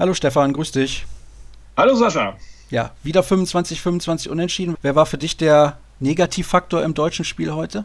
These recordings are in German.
Hallo Stefan, grüß dich. Hallo Sascha. Ja, wieder 25, 25 unentschieden. Wer war für dich der Negativfaktor im deutschen Spiel heute?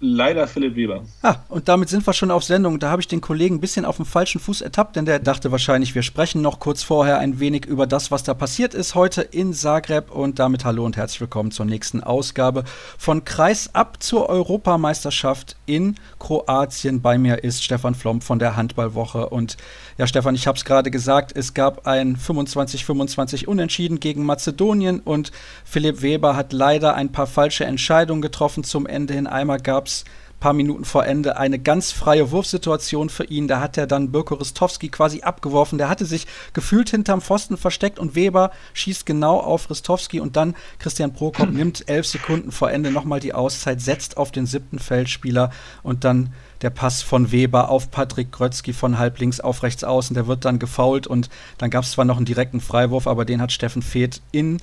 Leider Philipp Weber. Ah, und damit sind wir schon auf Sendung. Da habe ich den Kollegen ein bisschen auf dem falschen Fuß ertappt, denn der dachte wahrscheinlich, wir sprechen noch kurz vorher ein wenig über das, was da passiert ist heute in Zagreb. Und damit hallo und herzlich willkommen zur nächsten Ausgabe von Kreis ab zur Europameisterschaft in Kroatien. Bei mir ist Stefan Flomp von der Handballwoche. Und ja, Stefan, ich habe es gerade gesagt, es gab ein 25-25 Unentschieden gegen Mazedonien und Philipp Weber hat leider ein paar falsche Entscheidungen getroffen zum Ende hin. Einmal gab es ein paar Minuten vor Ende eine ganz freie Wurfsituation für ihn. Da hat er dann Birko Ristowski quasi abgeworfen. Der hatte sich gefühlt hinterm Pfosten versteckt und Weber schießt genau auf Ristowski und dann Christian Prokop nimmt elf Sekunden vor Ende nochmal die Auszeit, setzt auf den siebten Feldspieler und dann der Pass von Weber auf Patrick Grötzky von halblinks auf rechts außen. Der wird dann gefault und dann gab es zwar noch einen direkten Freiwurf, aber den hat Steffen Feeth in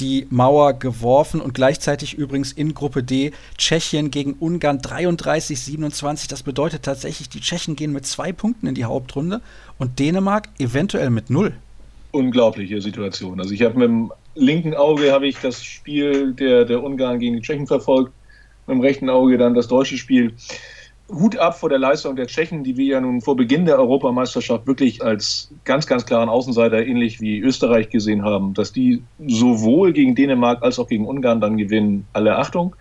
die Mauer geworfen und gleichzeitig übrigens in Gruppe D Tschechien gegen Ungarn 33-27. Das bedeutet tatsächlich, die Tschechen gehen mit zwei Punkten in die Hauptrunde und Dänemark eventuell mit null. Unglaubliche Situation. Also ich habe mit dem linken Auge habe ich das Spiel der, der Ungarn gegen die Tschechen verfolgt, mit dem rechten Auge dann das deutsche Spiel. Hut ab vor der Leistung der Tschechen, die wir ja nun vor Beginn der Europameisterschaft wirklich als ganz, ganz klaren Außenseiter ähnlich wie Österreich gesehen haben, dass die sowohl gegen Dänemark als auch gegen Ungarn dann gewinnen. Alle Achtung.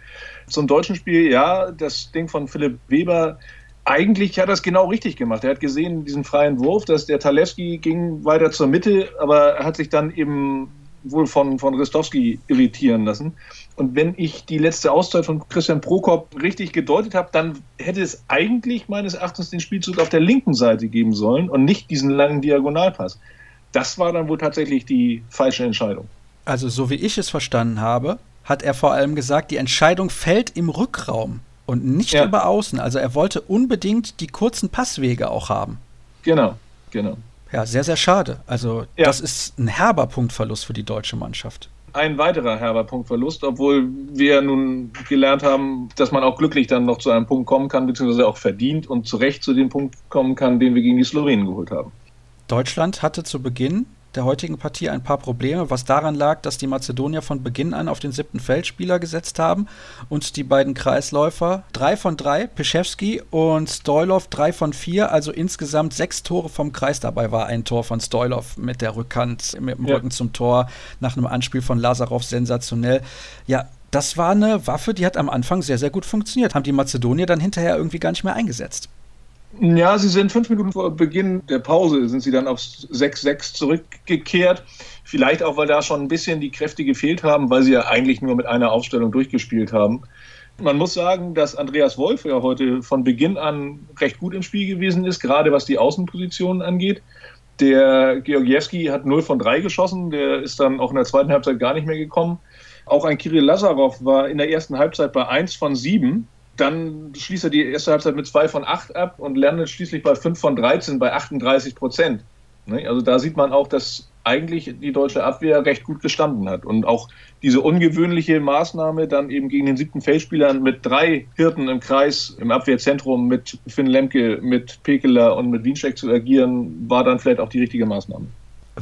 Zum deutschen Spiel, ja, das Ding von Philipp Weber, eigentlich hat er es genau richtig gemacht. Er hat gesehen, diesen freien Wurf, dass der Talewski ging weiter zur Mitte, aber er hat sich dann eben wohl von, von Ristowski irritieren lassen. Und wenn ich die letzte Auszeit von Christian Prokop richtig gedeutet habe, dann hätte es eigentlich meines Erachtens den Spielzug auf der linken Seite geben sollen und nicht diesen langen Diagonalpass. Das war dann wohl tatsächlich die falsche Entscheidung. Also so wie ich es verstanden habe, hat er vor allem gesagt, die Entscheidung fällt im Rückraum und nicht ja. über außen. Also er wollte unbedingt die kurzen Passwege auch haben. Genau, genau. Ja, sehr, sehr schade. Also, ja. das ist ein herber Punktverlust für die deutsche Mannschaft. Ein weiterer herber Punktverlust, obwohl wir nun gelernt haben, dass man auch glücklich dann noch zu einem Punkt kommen kann, beziehungsweise auch verdient und zu Recht zu dem Punkt kommen kann, den wir gegen die Slowenen geholt haben. Deutschland hatte zu Beginn der heutigen Partie ein paar Probleme, was daran lag, dass die Mazedonier von Beginn an auf den siebten Feldspieler gesetzt haben und die beiden Kreisläufer drei von drei, Peschewski und Stoilov drei von vier, also insgesamt sechs Tore vom Kreis. Dabei war ein Tor von Stoilov mit der Rückhand, mit dem ja. Rücken zum Tor, nach einem Anspiel von Lazarov sensationell. Ja, das war eine Waffe, die hat am Anfang sehr, sehr gut funktioniert. Haben die Mazedonier dann hinterher irgendwie gar nicht mehr eingesetzt. Ja, sie sind fünf Minuten vor Beginn der Pause, sind sie dann auf 6-6 zurückgekehrt. Vielleicht auch, weil da schon ein bisschen die Kräfte gefehlt haben, weil sie ja eigentlich nur mit einer Aufstellung durchgespielt haben. Man muss sagen, dass Andreas Wolf ja heute von Beginn an recht gut im Spiel gewesen ist, gerade was die Außenpositionen angeht. Der Georgiewski hat 0 von 3 geschossen, der ist dann auch in der zweiten Halbzeit gar nicht mehr gekommen. Auch ein Kirill Lazarov war in der ersten Halbzeit bei 1 von 7 dann schließt er die erste Halbzeit mit 2 von 8 ab und landet schließlich bei 5 von 13 bei 38 Prozent. Ne? Also da sieht man auch, dass eigentlich die deutsche Abwehr recht gut gestanden hat. Und auch diese ungewöhnliche Maßnahme, dann eben gegen den siebten Feldspieler mit drei Hirten im Kreis im Abwehrzentrum mit Finn Lemke, mit Pekeler und mit Wienscheck zu agieren, war dann vielleicht auch die richtige Maßnahme.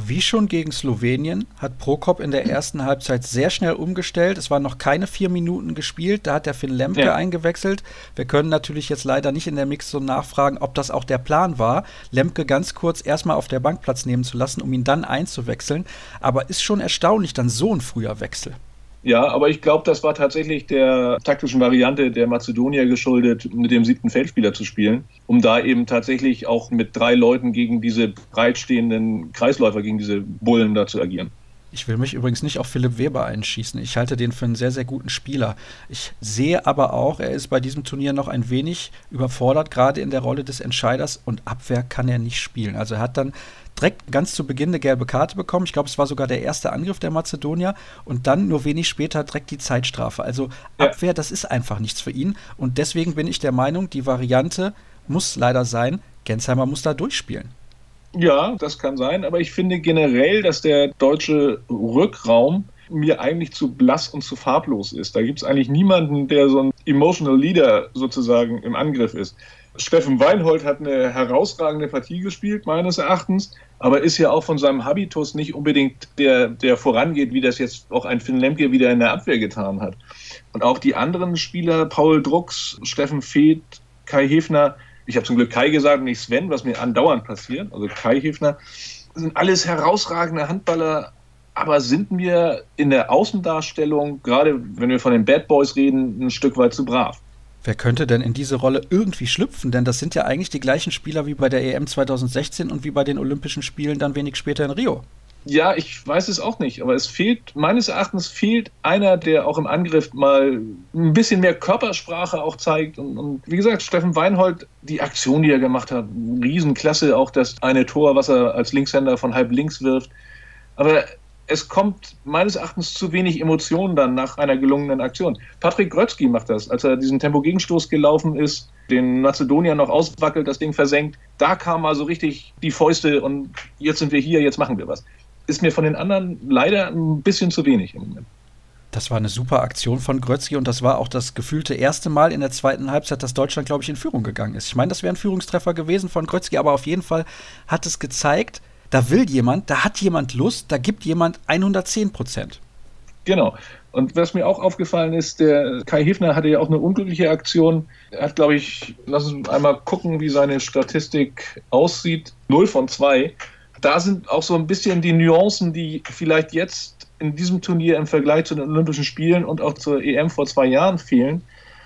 Wie schon gegen Slowenien hat Prokop in der ersten Halbzeit sehr schnell umgestellt. Es waren noch keine vier Minuten gespielt. Da hat der Finn Lemke ja. eingewechselt. Wir können natürlich jetzt leider nicht in der Mixzone nachfragen, ob das auch der Plan war, Lemke ganz kurz erstmal auf der Bank Platz nehmen zu lassen, um ihn dann einzuwechseln. Aber ist schon erstaunlich, dann so ein früher Wechsel. Ja, aber ich glaube, das war tatsächlich der taktischen Variante der Mazedonier geschuldet, mit dem siebten Feldspieler zu spielen, um da eben tatsächlich auch mit drei Leuten gegen diese breitstehenden Kreisläufer, gegen diese Bullen da zu agieren. Ich will mich übrigens nicht auf Philipp Weber einschießen. Ich halte den für einen sehr, sehr guten Spieler. Ich sehe aber auch, er ist bei diesem Turnier noch ein wenig überfordert, gerade in der Rolle des Entscheiders und Abwehr kann er nicht spielen. Also er hat dann direkt ganz zu Beginn eine gelbe Karte bekommen. Ich glaube, es war sogar der erste Angriff der Mazedonier und dann nur wenig später direkt die Zeitstrafe. Also Abwehr, ja. das ist einfach nichts für ihn und deswegen bin ich der Meinung, die Variante muss leider sein, Gensheimer muss da durchspielen. Ja, das kann sein, aber ich finde generell, dass der deutsche Rückraum mir eigentlich zu blass und zu farblos ist. Da gibt es eigentlich niemanden, der so ein Emotional Leader sozusagen im Angriff ist. Steffen Weinhold hat eine herausragende Partie gespielt, meines Erachtens, aber ist ja auch von seinem Habitus nicht unbedingt der, der vorangeht, wie das jetzt auch ein Finn Lemke wieder in der Abwehr getan hat. Und auch die anderen Spieler, Paul Drucks, Steffen Feeth, Kai Hefner, ich habe zum Glück Kai gesagt nicht Sven, was mir andauernd passiert, also Kai Hefner, sind alles herausragende Handballer, aber sind mir in der Außendarstellung, gerade wenn wir von den Bad Boys reden, ein Stück weit zu brav. Wer könnte denn in diese Rolle irgendwie schlüpfen? Denn das sind ja eigentlich die gleichen Spieler wie bei der EM 2016 und wie bei den Olympischen Spielen dann wenig später in Rio. Ja, ich weiß es auch nicht, aber es fehlt, meines Erachtens fehlt einer, der auch im Angriff mal ein bisschen mehr Körpersprache auch zeigt. Und, und wie gesagt, Steffen Weinhold, die Aktion, die er gemacht hat, Riesenklasse, auch das eine Tor, was er als Linkshänder von halb links wirft. Aber es kommt meines Erachtens zu wenig Emotionen dann nach einer gelungenen Aktion. Patrick Grötzky macht das, als er diesen Tempo-Gegenstoß gelaufen ist, den Mazedonier noch auswackelt, das Ding versenkt. Da kam also richtig die Fäuste und jetzt sind wir hier, jetzt machen wir was. Ist mir von den anderen leider ein bisschen zu wenig im Moment. Das war eine super Aktion von Grötzky und das war auch das gefühlte erste Mal in der zweiten Halbzeit, dass Deutschland, glaube ich, in Führung gegangen ist. Ich meine, das wäre ein Führungstreffer gewesen von Grötzky, aber auf jeden Fall hat es gezeigt, da will jemand, da hat jemand Lust, da gibt jemand 110 Prozent. Genau. Und was mir auch aufgefallen ist, der Kai Hefner hatte ja auch eine unglückliche Aktion. Er hat, glaube ich, lass uns einmal gucken, wie seine Statistik aussieht. 0 von 2. Da sind auch so ein bisschen die Nuancen, die vielleicht jetzt in diesem Turnier im Vergleich zu den Olympischen Spielen und auch zur EM vor zwei Jahren fehlen.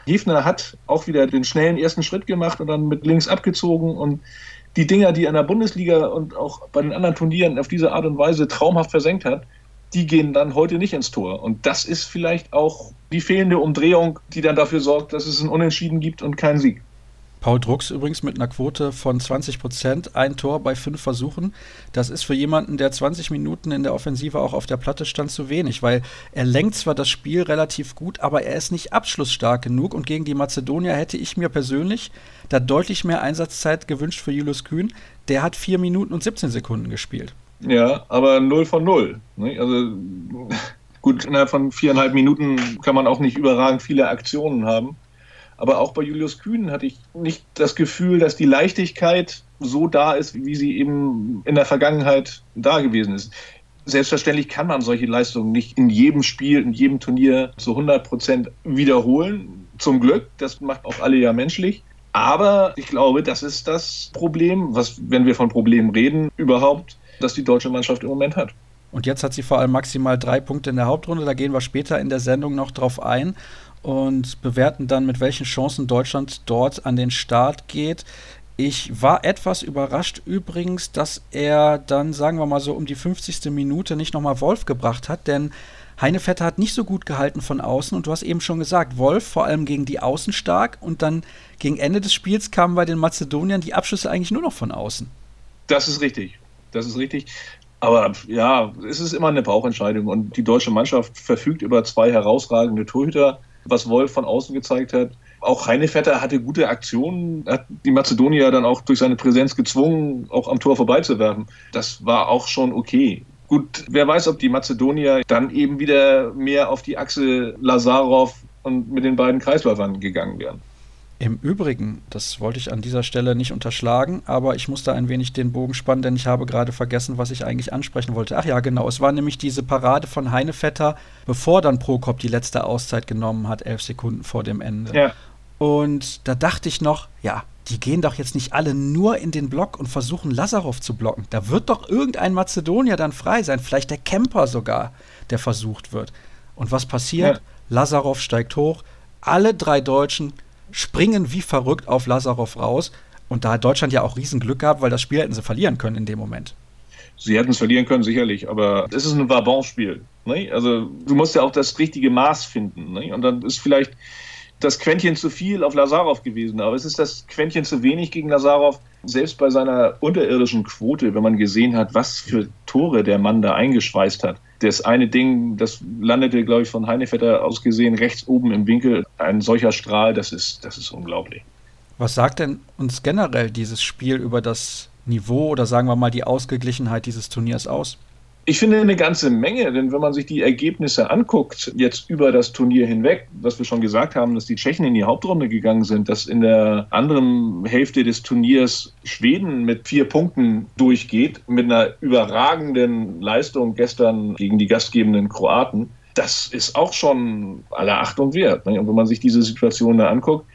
Hefner hat auch wieder den schnellen ersten Schritt gemacht und dann mit links abgezogen und die Dinger, die er in der Bundesliga und auch bei den anderen Turnieren auf diese Art und Weise traumhaft versenkt hat, die gehen dann heute nicht ins Tor. Und das ist vielleicht auch die fehlende Umdrehung, die dann dafür sorgt, dass es ein Unentschieden gibt und keinen Sieg. Paul Drucks übrigens mit einer Quote von 20 Prozent, ein Tor bei fünf Versuchen. Das ist für jemanden, der 20 Minuten in der Offensive auch auf der Platte stand, zu wenig, weil er lenkt zwar das Spiel relativ gut, aber er ist nicht abschlussstark genug. Und gegen die Mazedonier hätte ich mir persönlich da deutlich mehr Einsatzzeit gewünscht für Julius Kühn. Der hat vier Minuten und 17 Sekunden gespielt. Ja, aber 0 von 0. Also gut, innerhalb von viereinhalb Minuten kann man auch nicht überragend viele Aktionen haben. Aber auch bei Julius Kühn hatte ich nicht das Gefühl, dass die Leichtigkeit so da ist, wie sie eben in der Vergangenheit da gewesen ist. Selbstverständlich kann man solche Leistungen nicht in jedem Spiel, in jedem Turnier zu 100 Prozent wiederholen. Zum Glück, das macht auch alle ja menschlich. Aber ich glaube, das ist das Problem, was, wenn wir von Problemen reden, überhaupt, dass die deutsche Mannschaft im Moment hat. Und jetzt hat sie vor allem maximal drei Punkte in der Hauptrunde. Da gehen wir später in der Sendung noch drauf ein und bewerten dann, mit welchen Chancen Deutschland dort an den Start geht. Ich war etwas überrascht übrigens, dass er dann, sagen wir mal so, um die 50. Minute nicht nochmal Wolf gebracht hat, denn Heinevetter hat nicht so gut gehalten von außen und du hast eben schon gesagt, Wolf vor allem gegen die Außen stark und dann gegen Ende des Spiels kamen bei den Mazedoniern die Abschlüsse eigentlich nur noch von außen. Das ist richtig. Das ist richtig. Aber ja, es ist immer eine Bauchentscheidung und die deutsche Mannschaft verfügt über zwei herausragende Torhüter was Wolf von außen gezeigt hat. Auch Heinevetter hatte gute Aktionen, hat die Mazedonier dann auch durch seine Präsenz gezwungen, auch am Tor vorbeizuwerfen. Das war auch schon okay. Gut, wer weiß, ob die Mazedonier dann eben wieder mehr auf die Achse Lazarov und mit den beiden Kreisläufern gegangen wären. Im Übrigen, das wollte ich an dieser Stelle nicht unterschlagen, aber ich musste ein wenig den Bogen spannen, denn ich habe gerade vergessen, was ich eigentlich ansprechen wollte. Ach ja, genau, es war nämlich diese Parade von Heinevetter, bevor dann Prokop die letzte Auszeit genommen hat, elf Sekunden vor dem Ende. Ja. Und da dachte ich noch, ja, die gehen doch jetzt nicht alle nur in den Block und versuchen Lazarov zu blocken. Da wird doch irgendein Mazedonier dann frei sein, vielleicht der Camper sogar, der versucht wird. Und was passiert? Ja. Lazarov steigt hoch, alle drei Deutschen springen wie verrückt auf Lazarov raus. Und da hat Deutschland ja auch Riesenglück gehabt, weil das Spiel hätten sie verlieren können in dem Moment. Sie hätten es verlieren können, sicherlich, aber es ist ein Vabon-Spiel. Ne? Also du musst ja auch das richtige Maß finden. Ne? Und dann ist vielleicht das Quäntchen zu viel auf Lazarov gewesen, aber es ist das Quäntchen zu wenig gegen Lazarov, selbst bei seiner unterirdischen Quote, wenn man gesehen hat, was für Tore der Mann da eingeschweißt hat. Das eine Ding, das landete, glaube ich, von Heinevetter aus gesehen rechts oben im Winkel. Ein solcher Strahl, das ist, das ist unglaublich. Was sagt denn uns generell dieses Spiel über das Niveau oder sagen wir mal die Ausgeglichenheit dieses Turniers aus? Ich finde eine ganze Menge, denn wenn man sich die Ergebnisse anguckt, jetzt über das Turnier hinweg, was wir schon gesagt haben, dass die Tschechen in die Hauptrunde gegangen sind, dass in der anderen Hälfte des Turniers Schweden mit vier Punkten durchgeht, mit einer überragenden Leistung gestern gegen die gastgebenden Kroaten, das ist auch schon aller Achtung wert. Und wenn man sich diese Situation da anguckt,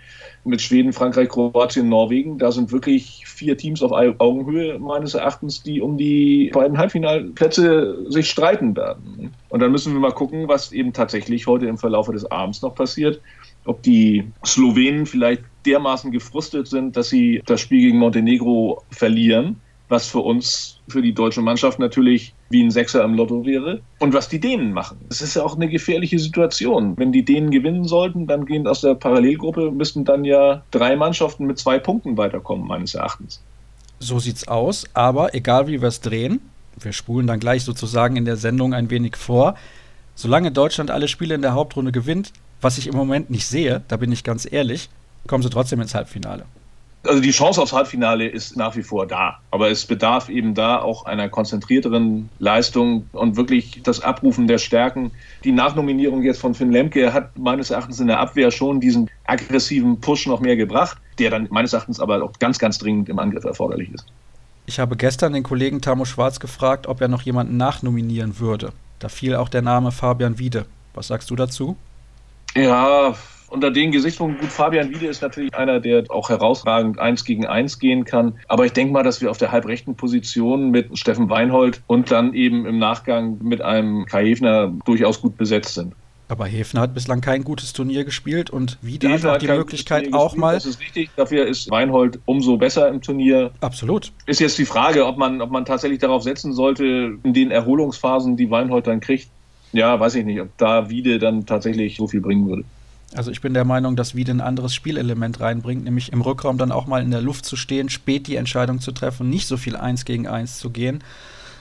mit Schweden, Frankreich, Kroatien, Norwegen. Da sind wirklich vier Teams auf Augenhöhe meines Erachtens, die um die beiden Halbfinalplätze sich streiten werden. Und dann müssen wir mal gucken, was eben tatsächlich heute im Verlauf des Abends noch passiert. Ob die Slowenen vielleicht dermaßen gefrustet sind, dass sie das Spiel gegen Montenegro verlieren was für uns, für die deutsche Mannschaft natürlich wie ein Sechser im Lotto wäre. Und was die Dänen machen. Es ist ja auch eine gefährliche Situation. Wenn die Dänen gewinnen sollten, dann gehen aus der Parallelgruppe, müssten dann ja drei Mannschaften mit zwei Punkten weiterkommen, meines Erachtens. So sieht's aus, aber egal wie wir es drehen, wir spulen dann gleich sozusagen in der Sendung ein wenig vor. Solange Deutschland alle Spiele in der Hauptrunde gewinnt, was ich im Moment nicht sehe, da bin ich ganz ehrlich, kommen sie trotzdem ins Halbfinale also die Chance aufs Halbfinale ist nach wie vor da. Aber es bedarf eben da auch einer konzentrierteren Leistung und wirklich das Abrufen der Stärken. Die Nachnominierung jetzt von Finn Lemke hat meines Erachtens in der Abwehr schon diesen aggressiven Push noch mehr gebracht, der dann meines Erachtens aber auch ganz, ganz dringend im Angriff erforderlich ist. Ich habe gestern den Kollegen Tamo Schwarz gefragt, ob er noch jemanden nachnominieren würde. Da fiel auch der Name Fabian Wiede. Was sagst du dazu? Ja, unter den Gesichtspunkten, gut, Fabian Wiede ist natürlich einer, der auch herausragend eins gegen eins gehen kann. Aber ich denke mal, dass wir auf der halbrechten Position mit Steffen Weinhold und dann eben im Nachgang mit einem Kai Hefner durchaus gut besetzt sind. Aber Hefner hat bislang kein gutes Turnier gespielt und Wiede hat auch die Möglichkeit auch mal. Das ist richtig. Dafür ist Weinhold umso besser im Turnier. Absolut. Ist jetzt die Frage, ob man, ob man tatsächlich darauf setzen sollte, in den Erholungsphasen, die Weinhold dann kriegt. Ja, weiß ich nicht, ob da Wiede dann tatsächlich so viel bringen würde. Also ich bin der Meinung, dass Wiede ein anderes Spielelement reinbringt, nämlich im Rückraum dann auch mal in der Luft zu stehen, spät die Entscheidung zu treffen, nicht so viel eins gegen eins zu gehen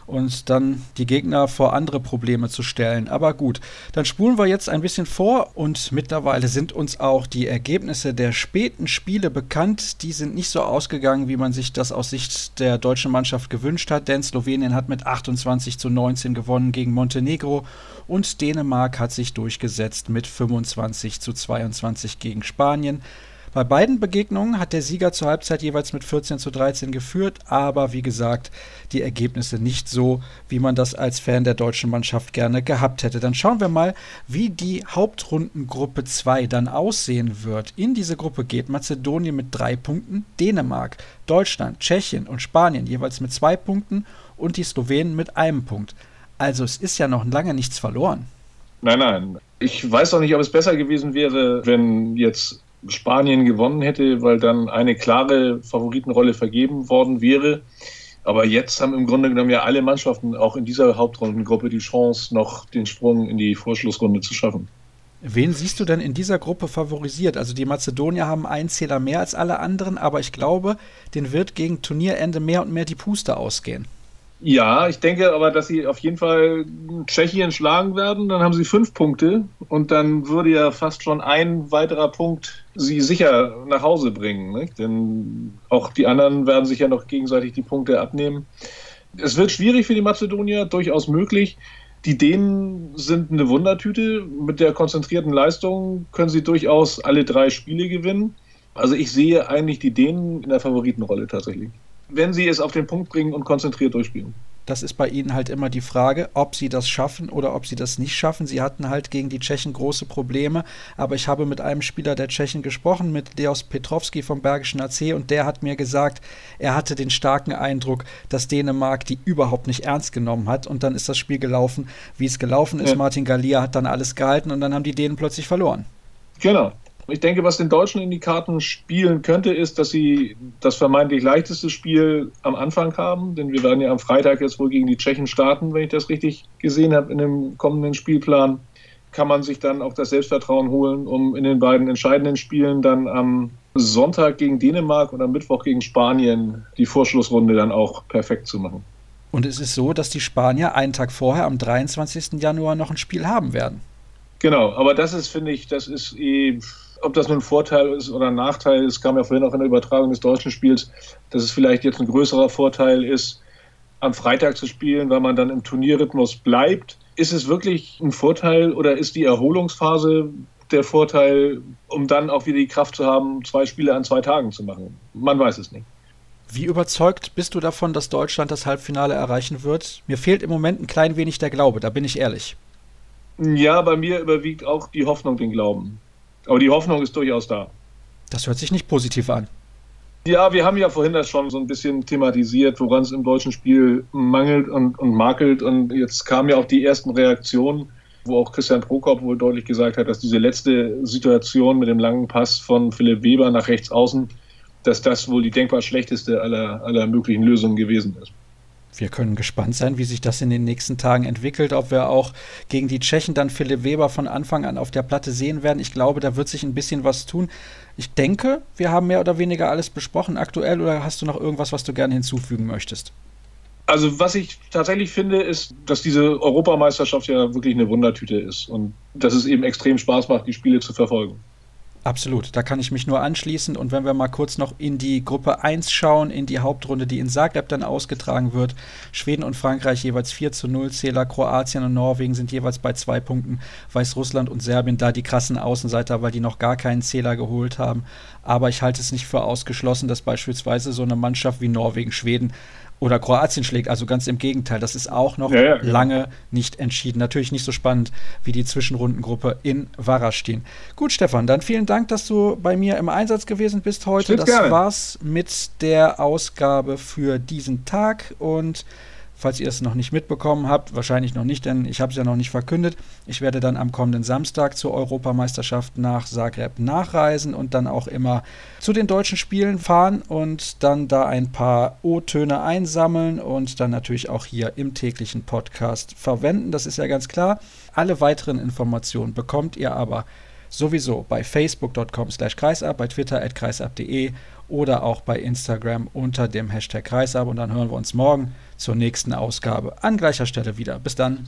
und dann die Gegner vor andere Probleme zu stellen. Aber gut, dann spulen wir jetzt ein bisschen vor und mittlerweile sind uns auch die Ergebnisse der späten Spiele bekannt. Die sind nicht so ausgegangen, wie man sich das aus Sicht der deutschen Mannschaft gewünscht hat, denn Slowenien hat mit 28 zu 19 gewonnen gegen Montenegro und Dänemark hat sich durchgesetzt mit 25 zu 22 gegen Spanien. Bei beiden Begegnungen hat der Sieger zur Halbzeit jeweils mit 14 zu 13 geführt, aber wie gesagt, die Ergebnisse nicht so, wie man das als Fan der deutschen Mannschaft gerne gehabt hätte. Dann schauen wir mal, wie die Hauptrundengruppe 2 dann aussehen wird. In diese Gruppe geht Mazedonien mit drei Punkten, Dänemark, Deutschland, Tschechien und Spanien jeweils mit zwei Punkten und die Slowenen mit einem Punkt. Also es ist ja noch lange nichts verloren. Nein, nein. Ich weiß auch nicht, ob es besser gewesen wäre, wenn jetzt Spanien gewonnen hätte, weil dann eine klare Favoritenrolle vergeben worden wäre. Aber jetzt haben im Grunde genommen ja alle Mannschaften auch in dieser Hauptrundengruppe die Chance, noch den Sprung in die Vorschlussrunde zu schaffen. Wen siehst du denn in dieser Gruppe favorisiert? Also die Mazedonier haben einen Zähler mehr als alle anderen, aber ich glaube, den wird gegen Turnierende mehr und mehr die Puste ausgehen. Ja, ich denke aber, dass sie auf jeden Fall Tschechien schlagen werden. Dann haben sie fünf Punkte und dann würde ja fast schon ein weiterer Punkt sie sicher nach Hause bringen. Nicht? Denn auch die anderen werden sich ja noch gegenseitig die Punkte abnehmen. Es wird schwierig für die Mazedonier, durchaus möglich. Die Dänen sind eine Wundertüte. Mit der konzentrierten Leistung können sie durchaus alle drei Spiele gewinnen. Also ich sehe eigentlich die Dänen in der Favoritenrolle tatsächlich wenn sie es auf den Punkt bringen und konzentriert durchspielen. Das ist bei ihnen halt immer die Frage, ob sie das schaffen oder ob sie das nicht schaffen. Sie hatten halt gegen die Tschechen große Probleme, aber ich habe mit einem Spieler der Tschechen gesprochen, mit Deos Petrovski vom Bergischen AC, und der hat mir gesagt, er hatte den starken Eindruck, dass Dänemark die überhaupt nicht ernst genommen hat. Und dann ist das Spiel gelaufen, wie es gelaufen ist. Ja. Martin Gallia hat dann alles gehalten und dann haben die Dänen plötzlich verloren. Genau. Ich denke, was den Deutschen in die Karten spielen könnte, ist, dass sie das vermeintlich leichteste Spiel am Anfang haben, denn wir werden ja am Freitag jetzt wohl gegen die Tschechen starten, wenn ich das richtig gesehen habe in dem kommenden Spielplan. Kann man sich dann auch das Selbstvertrauen holen, um in den beiden entscheidenden Spielen dann am Sonntag gegen Dänemark und am Mittwoch gegen Spanien die Vorschlussrunde dann auch perfekt zu machen. Und es ist so, dass die Spanier einen Tag vorher, am 23. Januar, noch ein Spiel haben werden. Genau, aber das ist, finde ich, das ist eh ob das nun ein Vorteil ist oder ein Nachteil, es kam ja vorhin auch in der Übertragung des deutschen Spiels, dass es vielleicht jetzt ein größerer Vorteil ist. am Freitag zu spielen, weil man dann im Turnierrhythmus bleibt. Ist es wirklich ein Vorteil oder ist die Erholungsphase der Vorteil, um dann auch wieder die Kraft zu haben, zwei Spiele an zwei Tagen zu machen? Man weiß es nicht. Wie überzeugt bist du davon, dass Deutschland das Halbfinale erreichen wird? Mir fehlt im Moment ein klein wenig der Glaube, da bin ich ehrlich. Ja, bei mir überwiegt auch die Hoffnung den Glauben. Aber die Hoffnung ist durchaus da. Das hört sich nicht positiv an. Ja, wir haben ja vorhin das schon so ein bisschen thematisiert, woran es im deutschen Spiel mangelt und, und makelt. Und jetzt kamen ja auch die ersten Reaktionen, wo auch Christian Prokop wohl deutlich gesagt hat, dass diese letzte Situation mit dem langen Pass von Philipp Weber nach rechts außen, dass das wohl die denkbar schlechteste aller, aller möglichen Lösungen gewesen ist wir können gespannt sein, wie sich das in den nächsten Tagen entwickelt, ob wir auch gegen die Tschechen dann Philipp Weber von Anfang an auf der Platte sehen werden. Ich glaube, da wird sich ein bisschen was tun. Ich denke, wir haben mehr oder weniger alles besprochen aktuell oder hast du noch irgendwas, was du gerne hinzufügen möchtest? Also was ich tatsächlich finde, ist, dass diese Europameisterschaft ja wirklich eine Wundertüte ist und dass es eben extrem Spaß macht, die Spiele zu verfolgen. Absolut, da kann ich mich nur anschließen. Und wenn wir mal kurz noch in die Gruppe 1 schauen, in die Hauptrunde, die in Zagreb dann ausgetragen wird. Schweden und Frankreich jeweils 4 zu 0 Zähler, Kroatien und Norwegen sind jeweils bei zwei Punkten. Weißrussland und Serbien da die krassen Außenseiter, weil die noch gar keinen Zähler geholt haben. Aber ich halte es nicht für ausgeschlossen, dass beispielsweise so eine Mannschaft wie Norwegen, Schweden oder Kroatien schlägt. Also ganz im Gegenteil, das ist auch noch ja, ja, genau. lange nicht entschieden. Natürlich nicht so spannend wie die Zwischenrundengruppe in Warastin. Gut, Stefan, dann vielen Dank, dass du bei mir im Einsatz gewesen bist heute. Steht das gerne. war's mit der Ausgabe für diesen Tag und Falls ihr es noch nicht mitbekommen habt, wahrscheinlich noch nicht, denn ich habe es ja noch nicht verkündet. Ich werde dann am kommenden Samstag zur Europameisterschaft nach Zagreb nachreisen und dann auch immer zu den deutschen Spielen fahren und dann da ein paar O-Töne einsammeln und dann natürlich auch hier im täglichen Podcast verwenden. Das ist ja ganz klar. Alle weiteren Informationen bekommt ihr aber sowieso bei facebook.com slash kreisab, bei twitter at kreisab.de oder auch bei Instagram unter dem Hashtag kreisab und dann hören wir uns morgen zur nächsten Ausgabe an gleicher Stelle wieder. Bis dann.